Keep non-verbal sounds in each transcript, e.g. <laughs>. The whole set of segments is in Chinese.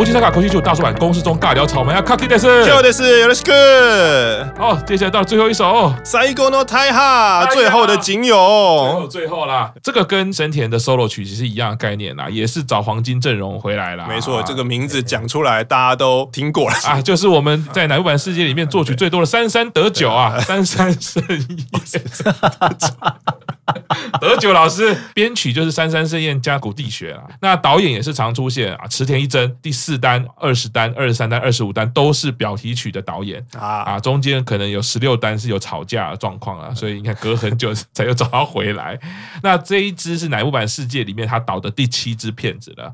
动无极三卡口气就大叔版公式中尬聊草莓啊，卡基的是，就的是，有的是个。好，接下来到最后一首，最后の太哈，最后的仅有，最后啦。这个跟生田的 solo 曲其实一样的概念啦，也是找黄金阵容回来啦。没错，这个名字讲出来大家都听过了啊，就是我们在乃木坂世界里面作曲最多的三三得九啊，三三圣叶。<laughs> 德久老师编曲就是三三盛宴加古地学啊，那导演也是常出现啊，池田一真第四单、二十单、二十三单、二十五单都是表题曲的导演啊啊，中间可能有十六单是有吵架的状况啊，所以你看隔很久才又找他回来。那这一支是乃木坂世界里面他导的第七支片子了，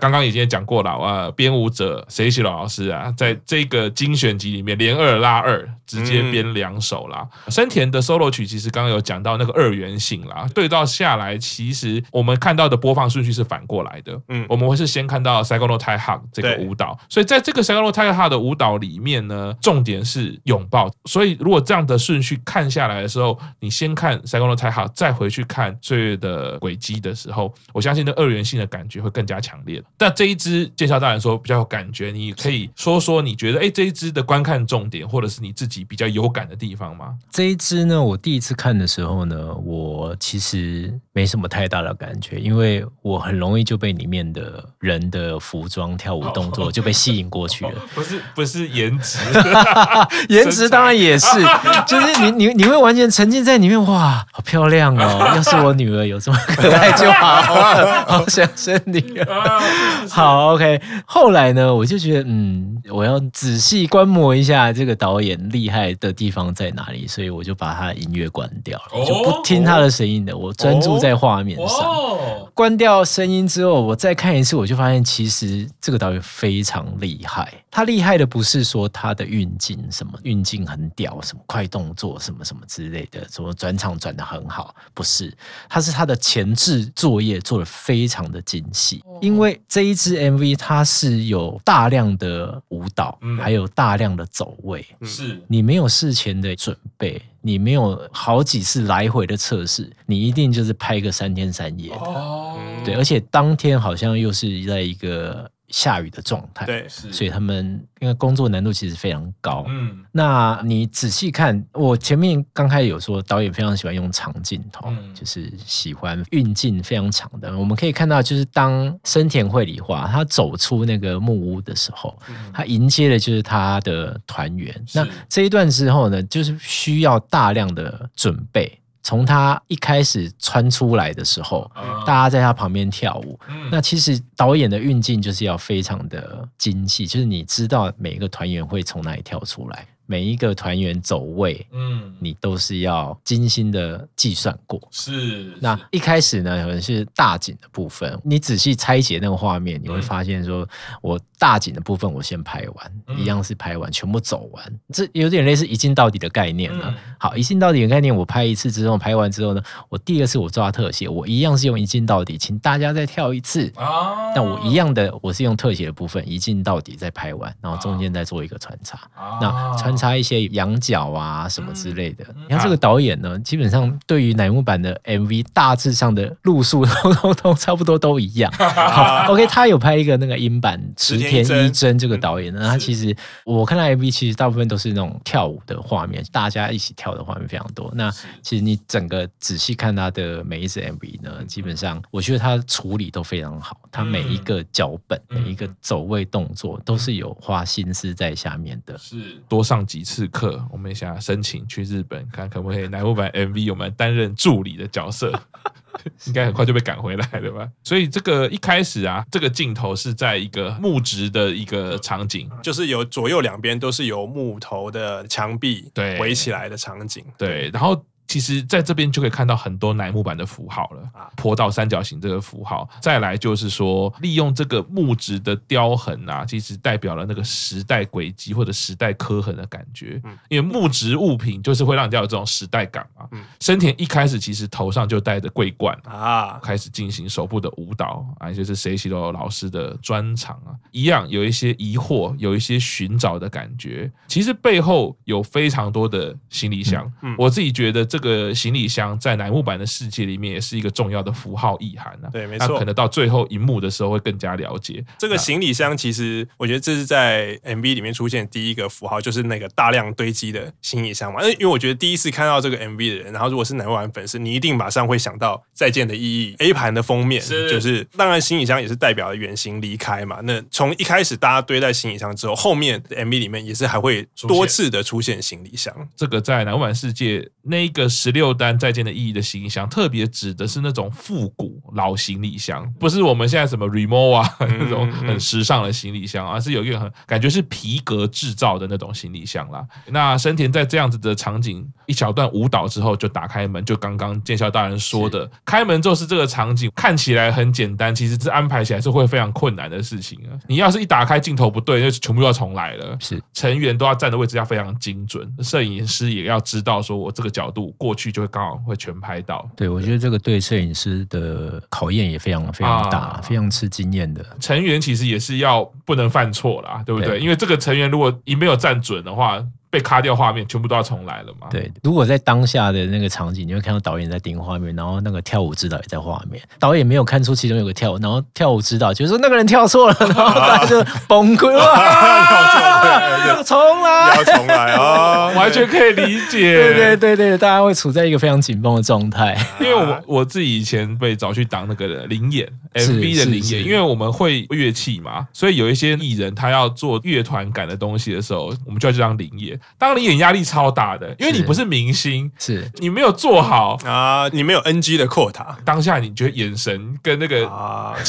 刚刚已经讲过了啊，编舞者谁喜老师啊，在这个精选集里面连二拉二，直接编两首啦。森田的 solo 曲其实刚刚有讲到那个二元性。啦，对照下来，其实我们看到的播放顺序是反过来的。嗯，我们会是先看到《Saigo no Tai Hug》这个舞蹈，所以在这个《Saigo no Tai Hug》的舞蹈里面呢，重点是拥抱。所以如果这样的顺序看下来的时候，你先看《Saigo no Tai Hug》，再回去看岁月的轨迹的时候，我相信那二元性的感觉会更加强烈。但这一支介绍大人说比较有感觉，你可以说说你觉得哎，这一支的观看重点，或者是你自己比较有感的地方吗？这一支呢，我第一次看的时候呢，我其实没什么太大的感觉，因为我很容易就被里面的人的服装、跳舞动作就被吸引过去了。<laughs> 不是不是颜值，<laughs> 颜值当然也是，就是你你你会完全沉浸在里面，哇，好漂亮哦！<laughs> 要是我女儿有这么可爱就好，好想生女儿。好，OK。后来呢，我就觉得，嗯，我要仔细观摩一下这个导演厉害的地方在哪里，所以我就把他的音乐关掉了，我就不听他的声音的，我专注在画面上。关掉声音之后，我再看一次，我就发现其实这个导演非常厉害。他厉害的不是说他的运镜什么运镜很屌，什么快动作什么什么之类的，什么转场转的很好，不是，他是他的前置作业做的非常的精细。因为这一支 MV 它是有大量的舞蹈，还有大量的走位，是你没有事前的准备。你没有好几次来回的测试，你一定就是拍个三天三夜的。哦，对，而且当天好像又是在一个。下雨的状态，对，所以他们因为工作难度其实非常高。嗯，那你仔细看，我前面刚开始有说导演非常喜欢用长镜头，嗯、就是喜欢运镜非常长的。我们可以看到，就是当生田绘里花他走出那个木屋的时候，嗯、他迎接的就是他的团员。那这一段之后呢，就是需要大量的准备。从他一开始穿出来的时候，大家在他旁边跳舞。那其实导演的运镜就是要非常的精细，就是你知道每一个团员会从哪里跳出来。每一个团员走位，嗯，你都是要精心的计算过。是，那一开始呢，可能是大景的部分，你仔细拆解那个画面，你会发现说，我大景的部分我先拍完，一样是拍完，全部走完，这有点类似一镜到底的概念了。好，一镜到底的概念，我拍一次之后，拍完之后呢，我第二次我抓特写，我一样是用一镜到底，请大家再跳一次。啊，那我一样的，我是用特写的部分，一镜到底再拍完，然后中间再做一个穿插。那穿。插一些羊角啊什么之类的。你看这个导演呢，基本上对于乃木坂的 MV 大致上的路数 <laughs> 都都都差不多都一样。好，<laughs> OK，他有拍一个那个音版池田一真这个导演呢，他其实我看到 MV 其实大部分都是那种跳舞的画面，大家一起跳的画面非常多。那其实你整个仔细看他的每一支 MV 呢，基本上我觉得他处理都非常好，他每一个脚本、每一个走位动作都是有花心思在下面的，是多上。几次课，我们想要申请去日本，看可不可以乃木坂 MV 我们担任助理的角色，<laughs> 应该很快就被赶回来了吧？所以这个一开始啊，这个镜头是在一个木质的一个场景，就是有左右两边都是由木头的墙壁对围起来的场景，对，然后。其实在这边就可以看到很多乃木板的符号了，坡道三角形这个符号，再来就是说利用这个木质的雕痕啊，其实代表了那个时代轨迹或者时代刻痕的感觉。因为木质物品就是会让人家有这种时代感嘛。生田一开始其实头上就戴着桂冠啊，开始进行手部的舞蹈啊，就是谁喜罗老师的专场啊，一样有一些疑惑，有一些寻找的感觉。其实背后有非常多的行李箱，我自己觉得这。个行李箱在乃木坂的世界里面也是一个重要的符号意涵啊。对，没错。可能到最后一幕的时候会更加了解这个行李箱。其实我觉得这是在 MV 里面出现第一个符号，就是那个大量堆积的行李箱嘛。因为我觉得第一次看到这个 MV 的人，然后如果是乃木坂粉丝，你一定马上会想到再见的意义。A 盘的封面是就是，当然行李箱也是代表了远行离开嘛。那从一开始大家堆在行李箱之后，后面 MV 里面也是还会多次的出现行李箱。这个在乃木坂世界那一个十六单再见的意义的行李箱，特别指的是那种复古老行李箱，不是我们现在什么 Rimowa 啊那种很时尚的行李箱，而是有一个很感觉是皮革制造的那种行李箱啦。那生田在这样子的场景一小段舞蹈之后，就打开门，就刚刚见笑大人说的，开门就是这个场景，看起来很简单，其实这安排起来是会非常困难的事情啊。你要是一打开镜头不对，就全部要重来了。是成员都要站的位置要非常精准，摄影师也要知道说我这个角度过去就会刚好会全拍到。对，我觉得这个对摄影师的考验也非常非常大，啊、非常吃经验的。成员其实也是要不能犯错啦，对不对？对，因为这个成员如果一没有站准的话。被卡掉画面，全部都要重来了嘛？对，如果在当下的那个场景，你会看到导演在盯画面，然后那个跳舞指导也在画面，导演没有看出其中有个跳舞，然后跳舞指导就是说那个人跳错了，<laughs> 然后大家就崩溃了，<laughs> 要重来，要重来啊！<laughs> 完全可以理解，对对对对，大家会处在一个非常紧绷的状态。因为我我自己以前被找去当那个灵演 MV 的灵演，因为我们会乐器嘛，所以有一些艺人他要做乐团感的东西的时候，我们就要去当灵演。当你演压力超大的，因为你不是明星，是你没有做好啊，你没有 NG 的 quota，当下你觉得眼神跟那个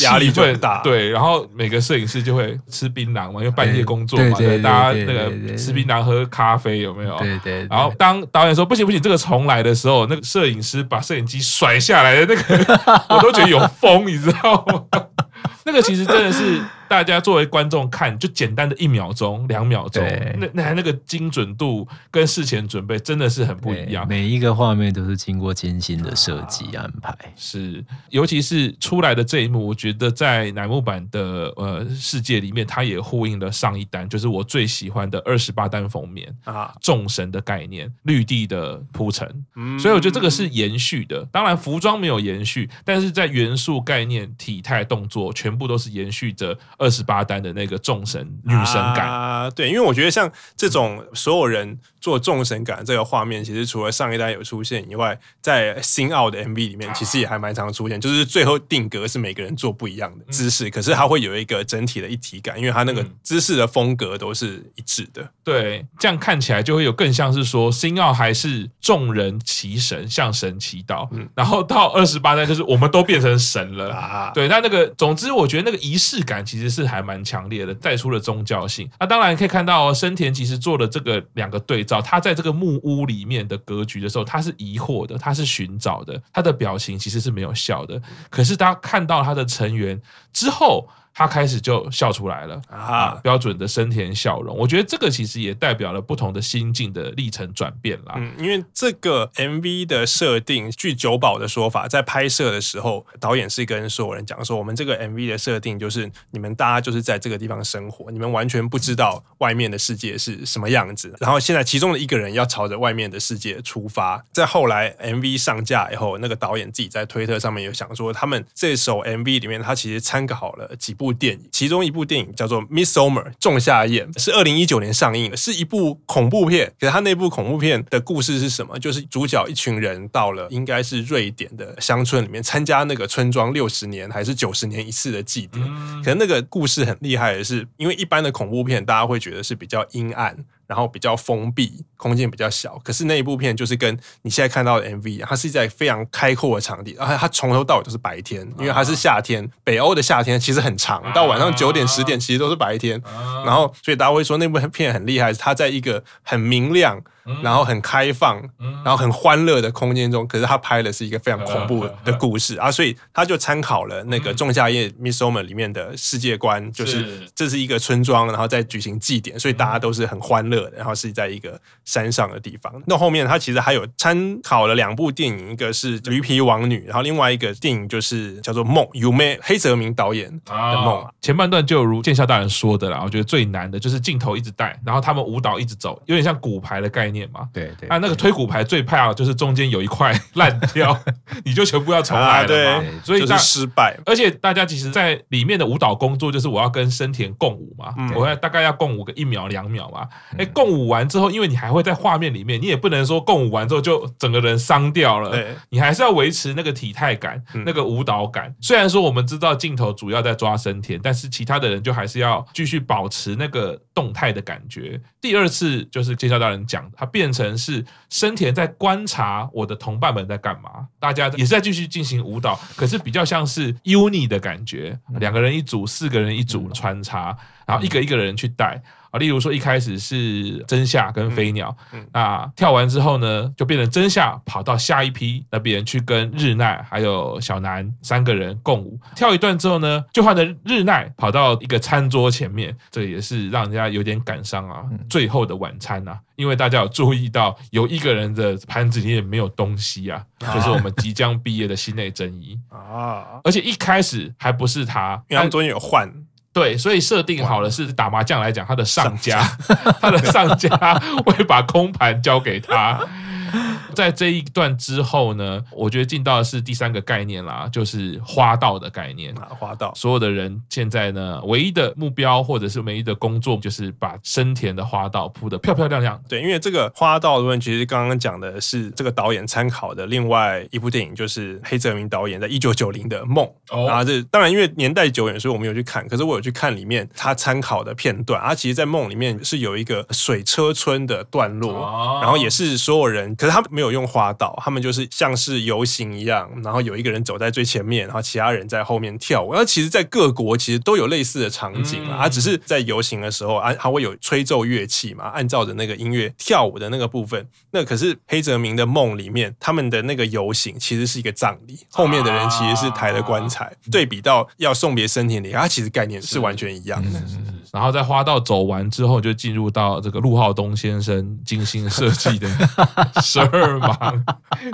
压力就很大，对，然后每个摄影师就会吃槟榔嘛，因为半夜工作嘛，对，大家那个吃槟榔喝咖啡有没有？对对。然后当导演说不行不行，这个重来的时候，那个摄影师把摄影机甩下来的那个，<laughs> 我都觉得有风，你知道吗？<laughs> 那个其实真的是。大家作为观众看，就简单的一秒钟、两秒钟，那那那个精准度跟事前准备真的是很不一样。每一个画面都是经过精心的设计安排，啊、是，尤其是出来的这一幕，我觉得在乃木坂的呃世界里面，它也呼应了上一单，就是我最喜欢的二十八单封面啊，众神的概念，绿地的铺陈，嗯、所以我觉得这个是延续的。当然服装没有延续，但是在元素、概念、体态、动作，全部都是延续着。二十八单的那个众神女神感。啊，对，因为我觉得像这种所有人做众神感这个画面，其实除了上一代有出现以外，在新奥的 MV 里面，其实也还蛮常出现。就是最后定格是每个人做不一样的姿势，可是它会有一个整体的一体感，因为它那个姿势的风格都是一致的。对，这样看起来就会有更像是说新奥还是众人齐神向神祈祷，然后到二十八代就是我们都变成神了 <laughs> 啊。对，那那个总之我觉得那个仪式感其实。是还蛮强烈的，带出了宗教性。那当然可以看到，生田其实做了这个两个对照。找他在这个木屋里面的格局的时候，他是疑惑的，他是寻找的，他的表情其实是没有笑的。可是当看到他的成员之后。他开始就笑出来了啊，标准的生田笑容。我觉得这个其实也代表了不同的心境的历程转变啦。嗯，因为这个 MV 的设定，据久保的说法，在拍摄的时候，导演是跟所有人讲说，我们这个 MV 的设定就是你们大家就是在这个地方生活，你们完全不知道外面的世界是什么样子。然后现在其中的一个人要朝着外面的世界出发。在后来 MV 上架以后，那个导演自己在推特上面有想说，他们这首 MV 里面，他其实参考了几部。部电影，其中一部电影叫做《Midsommar》仲夏夜，是二零一九年上映的，是一部恐怖片。可是它那部恐怖片的故事是什么？就是主角一群人到了应该是瑞典的乡村里面参加那个村庄六十年还是九十年一次的祭典。可是那个故事很厉害的是，因为一般的恐怖片大家会觉得是比较阴暗。然后比较封闭，空间比较小。可是那一部片就是跟你现在看到的 MV，它是在非常开阔的场地，而且它从头到尾都是白天，因为它是夏天。北欧的夏天其实很长，到晚上九点十点其实都是白天。然后所以大家会说那部片很厉害，它在一个很明亮。然后很开放，然后很欢乐的空间中，可是他拍的是一个非常恐怖的故事啊，所以他就参考了那个《仲夏夜》Midsommar 里面的世界观，就是这是一个村庄，然后在举行祭典，所以大家都是很欢乐的，然后是在一个山上的地方。那后面他其实还有参考了两部电影，一个是《驴皮王女》，然后另外一个电影就是叫做《梦》，Yume 黑泽明导演的梦。前半段就如剑下大人说的啦，我觉得最难的就是镜头一直带，然后他们舞蹈一直走，有点像骨牌的概念。念嘛。对对，啊，那个推骨牌最怕就是中间有一块烂掉，<laughs> 你就全部要重来了嘛。对，所以就是失败。而且大家其实，在里面的舞蹈工作就是我要跟生田共舞嘛，我要大概要共舞个一秒两秒嘛。哎，共舞完之后，因为你还会在画面里面，你也不能说共舞完之后就整个人伤掉了，你还是要维持那个体态感、那个舞蹈感。虽然说我们知道镜头主要在抓生田，但是其他的人就还是要继续保持那个动态的感觉。第二次就是介绍大人讲，他变成是生田在观察我的同伴们在干嘛，大家也是在继续进行舞蹈，可是比较像是 uni 的感觉，两个人一组，四个人一组穿插，然后一个一个人去带。啊，例如说一开始是真夏跟飞鸟，那跳完之后呢，就变成真夏跑到下一批那边去跟日奈还有小南三个人共舞，跳一段之后呢，就换成日奈跑到一个餐桌前面，这也是让人家有点感伤啊。最后的晚餐啊，因为大家有注意到有一个人的盘子里面没有东西啊，就是我们即将毕业的心内真一。<laughs> 啊，而且一开始还不是他，因为他们中间有换。对，所以设定好了是打麻将来讲，他的上家，<laughs> 他的上家会把空盘交给他。<laughs> 在这一段之后呢，我觉得进到的是第三个概念啦，就是花道的概念。花道，所有的人现在呢，唯一的目标或者是唯一的工作，就是把生田的花道铺得漂漂亮亮。对，因为这个花道的问题，其实刚刚讲的是这个导演参考的另外一部电影，就是黑泽明导演在一九九零的《梦》。哦，然后这当然因为年代久远，所以我没有去看。可是我有去看里面他参考的片段。啊，其实，在《梦》里面是有一个水车村的段落，哦、然后也是所有人，可是他没有用花道，他们就是像是游行一样，然后有一个人走在最前面，然后其他人在后面跳舞。那其实，在各国其实都有类似的场景啊，他只是在游行的时候，啊，还会有吹奏乐器嘛，按照着那个音乐跳舞的那个部分。那可是黑泽明的梦里面，他们的那个游行其实是一个葬礼，后面的人其实是抬了棺材。对比到要送别生田里，它其实概念是完全一样的。然后在花道走完之后，就进入到这个陆浩东先生精心设计的 <laughs> 十二芒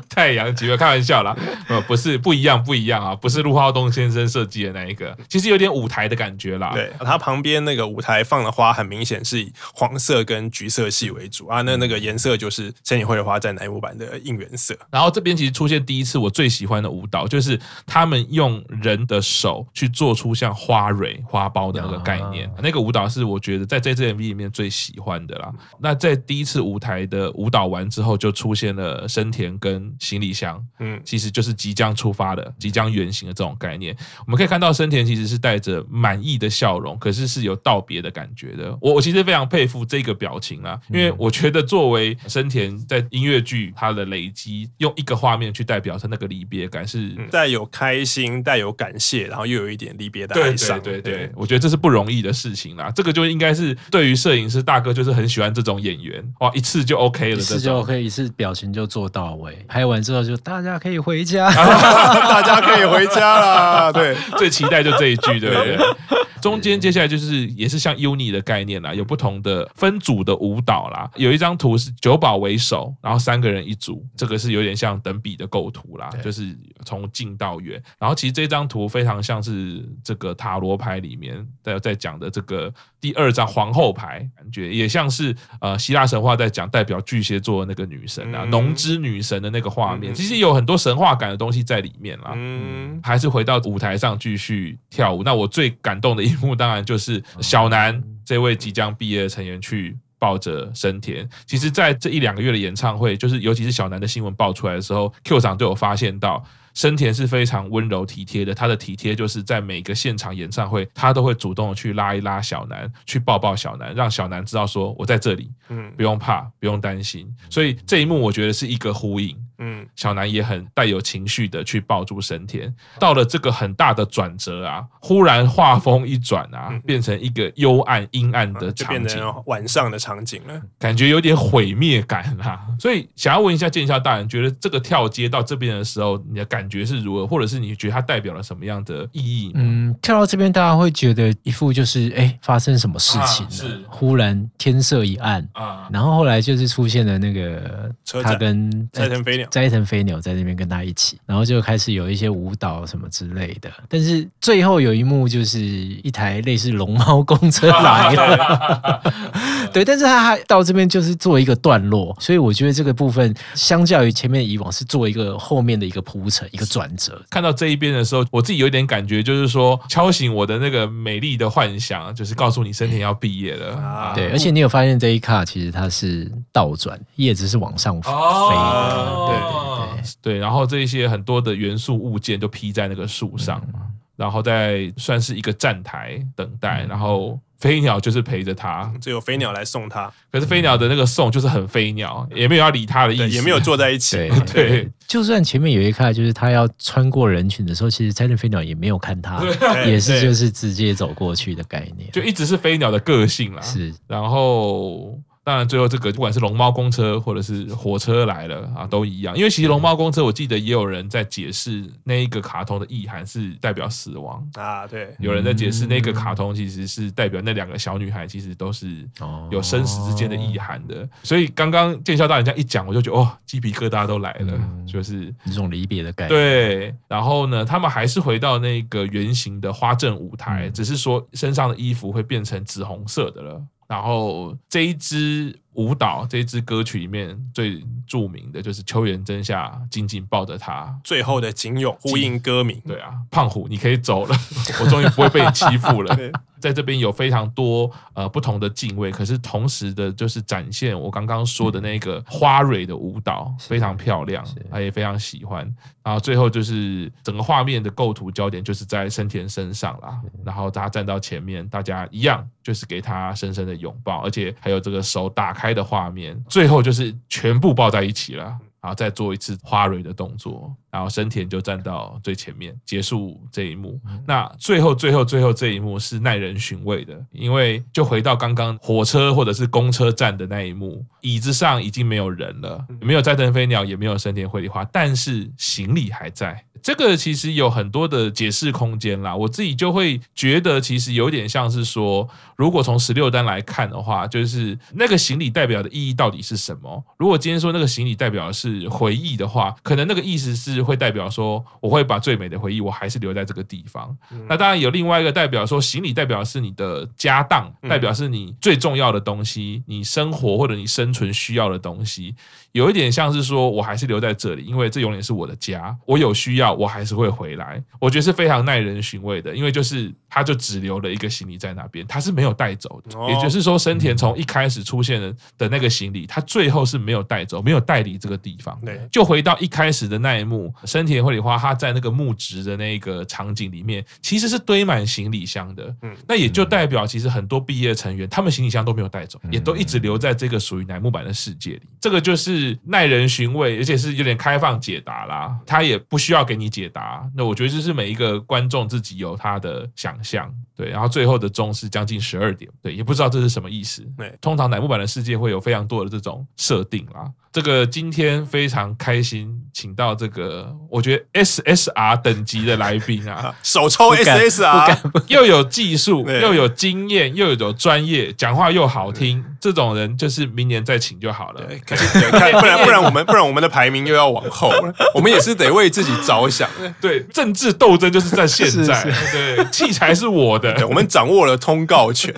太阳级别，开玩笑啦，呃，不是不一样，不一样啊，不是陆浩东先生设计的那一个，其实有点舞台的感觉啦。对，他旁边那个舞台放的花，很明显是以黄色跟橘色系为主啊，那那个颜色就是森田绘的花在南木版的应援色。然后这边其实出现第一次我最喜欢的舞蹈，就是他们用人的手去做出像花蕊、花苞的那个概念，那个舞。舞蹈是我觉得在这支 MV 里面最喜欢的啦。那在第一次舞台的舞蹈完之后，就出现了生田跟行李箱，嗯，其实就是即将出发的、即将远行的这种概念。我们可以看到生田其实是带着满意的笑容，可是是有道别的感觉的。我我其实非常佩服这个表情啊，因为我觉得作为生田在音乐剧它的累积，用一个画面去代表他那个离别感，是带有开心、带有感谢，然后又有一点离别的哀伤。对对对，对，我觉得这是不容易的事情。啊，这个就应该是对于摄影师大哥，就是很喜欢这种演员哇，一次就 OK 了，一次就 OK，一次表情就做到位，拍完之后就大家可以回家，<laughs> 大家可以回家啦。对，最期待就这一句，对不对？<laughs> 中间接下来就是也是像 uni 的概念啦，有不同的分组的舞蹈啦。有一张图是九保为首，然后三个人一组，这个是有点像等比的构图啦，就是从近到远。然后其实这张图非常像是这个塔罗牌里面在在讲的这个第二张皇后牌，感觉也像是呃希腊神话在讲代表巨蟹座的那个女神啊，农之女神的那个画面，其实有很多神话感的东西在里面啦。嗯，还是回到舞台上继续跳舞。那我最感动的一幕当然就是小南这位即将毕业的成员去抱着生田。其实，在这一两个月的演唱会，就是尤其是小南的新闻爆出来的时候，Q 长都有发现到。生田是非常温柔体贴的，他的体贴就是在每个现场演唱会，他都会主动的去拉一拉小南，去抱抱小南，让小南知道说我在这里，嗯，不用怕，不用担心。所以这一幕我觉得是一个呼应，嗯，小南也很带有情绪的去抱住生田。到了这个很大的转折啊，忽然画风一转啊，变成一个幽暗阴暗的场景，晚上的场景了，感觉有点毁灭感啊。所以想要问一下见笑大人，觉得这个跳接到这边的时候，你的感感觉是如何，或者是你觉得它代表了什么样的意义？嗯，跳到这边，大家会觉得一副就是哎，发生什么事情了？啊、是忽然天色一暗啊，然后后来就是出现了那个他跟斋藤飞鸟，斋藤飞鸟在那边跟他一起，然后就开始有一些舞蹈什么之类的。但是最后有一幕就是一台类似龙猫公车来了，<laughs> 对，但是他还到这边就是做一个段落，所以我觉得这个部分相较于前面以往是做一个后面的一个铺陈，一个转折。看到这一边的时候，我自己有一点感觉，就是说敲醒我的那个美丽的幻想，就是告诉你生田要毕业了啊。对，而且你有发现这一卡其实它是倒转，叶子是往上飞的。哦，对对对，对，然后这一些很多的元素物件就披在那个树上嘛。嗯然后再算是一个站台等待，然后飞鸟就是陪着他，只有飞鸟来送他。可是飞鸟的那个送就是很飞鸟，也没有要理他的意思，也没有坐在一起。对，<laughs> 对，就算前面有一看，就是他要穿过人群的时候，其实斋藤飞鸟也没有看他，也是就是直接走过去的概念，就一直是飞鸟的个性啦。是，然后。当然，最后这个不管是龙猫公车或者是火车来了啊，都一样。因为其实龙猫公车，我记得也有人在解释那一个卡通的意涵是代表死亡啊。对，有人在解释那个卡通其实是代表那两个小女孩其实都是有生死之间的意涵的。所以刚刚见笑大人这样一讲，我就觉得哦，鸡皮疙瘩都来了，就是一种离别的感觉。对，然后呢，他们还是回到那个圆形的花阵舞台，只是说身上的衣服会变成紫红色的了。然后这一支舞蹈，这一支歌曲里面最著名的就是秋元真夏紧紧抱着他，最后的警勇呼应歌名。对啊，胖虎，你可以走了，<laughs> 我终于不会被你欺负了。在这边有非常多呃不同的敬畏，可是同时的就是展现我刚刚说的那个花蕊的舞蹈，非常漂亮，他也非常喜欢。然后最后就是整个画面的构图焦点就是在生田身上啦，然后他站到前面，大家一样就是给他深深的拥抱，而且还有这个手打开的画面，最后就是全部抱在一起了。然后再做一次花蕊的动作，然后生田就站到最前面结束这一幕。那最后最后最后这一幕是耐人寻味的，因为就回到刚刚火车或者是公车站的那一幕，椅子上已经没有人了，没有斋藤飞鸟，也没有生田绘梨花，但是行李还在。这个其实有很多的解释空间啦，我自己就会觉得，其实有点像是说，如果从十六单来看的话，就是那个行李代表的意义到底是什么？如果今天说那个行李代表的是回忆的话，可能那个意思是会代表说，我会把最美的回忆，我还是留在这个地方。那当然有另外一个代表说，行李代表是你的家当，代表是你最重要的东西，你生活或者你生存需要的东西。有一点像是说，我还是留在这里，因为这永远是我的家。我有需要，我还是会回来。我觉得是非常耐人寻味的，因为就是他就只留了一个行李在那边，他是没有带走的。也就是说，生田从一开始出现的的那个行李，他最后是没有带走，没有带离这个地方。对，就回到一开始的那一幕，生田绘里花他在那个木质的那个场景里面，其实是堆满行李箱的。嗯，那也就代表其实很多毕业成员他们行李箱都没有带走，也都一直留在这个属于乃木坂的世界里。这个就是。是耐人寻味，而且是有点开放解答啦。他也不需要给你解答。那我觉得就是每一个观众自己有他的想象。对，然后最后的钟是将近十二点，对，也不知道这是什么意思。对，通常乃木坂的世界会有非常多的这种设定啦。这个今天非常开心，请到这个我觉得 SSR 等级的来宾啊，<laughs> 首抽 SSR，又有技术，又有经验，又有专业，讲话又好听，这种人就是明年再请就好了。<laughs> 不然不然我们不然我们的排名又要往后了，<laughs> 我们也是得为自己着想。对，政治斗争就是在现在。对，器材是我的。我们掌握了通告权，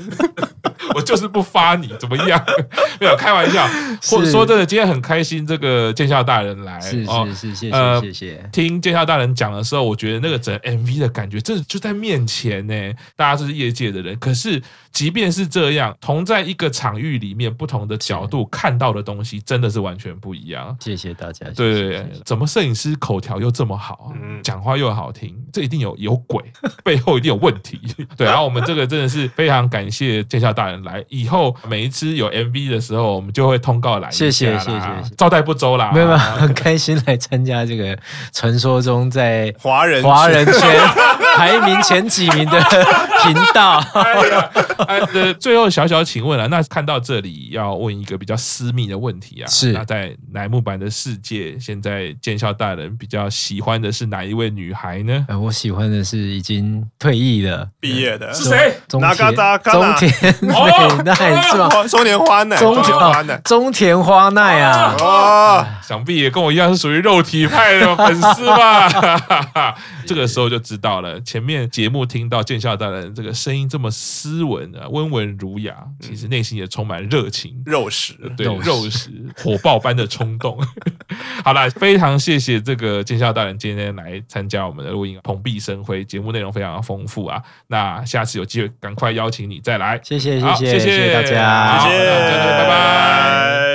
我就是不发你怎么样？<laughs> 没有开玩笑，或者说真的，今天很开心，这个见笑大人来，是是是，谢谢、呃、谢谢。听见笑大人讲的时候，我觉得那个整 MV 的感觉，真的就在面前呢。大家都是业界的人，可是即便是这样，同在一个场域里面，不同的角度看到的东西，真的是完全不一样。谢谢大家。对对对，怎么摄影师口条又这么好，讲话又好听，这一定有有鬼，<laughs> 背后一定有问题。<laughs> 对。然后我们这个真的是非常感谢见笑大人来，以后每一次有 MV 的时候，我们就会通告来。谢谢谢谢，招待不周啦，没有没有，很开心来参加这个传说中在华人华人圈排名前几名的频道。哎最后小小请问了，那看到这里要问一个比较私密的问题啊，是那在乃木坂的世界，现在剑校大人比较喜欢的是哪一位女孩呢？呃，我喜欢的是已经退役的，毕业的是谁？中哪嘎达嘎达中田美奈是吧？中田花奈，中田花奈哦，中田花奈啊！哦，想必也跟我一样是属于肉体派的粉丝吧？<laughs> 这个时候就知道了。前面节目听到见笑大人这个声音这么斯文啊，温文儒雅，其实内心也充满热情。肉食，对，肉食火爆般的冲动。<laughs> 好了，非常谢谢这个见笑大人今天来参加我们的录音，蓬荜生辉，节目内容非常的丰富啊。那下次有机会赶快邀请你再来。谢谢谢谢好谢谢谢谢大家，好谢谢，拜拜。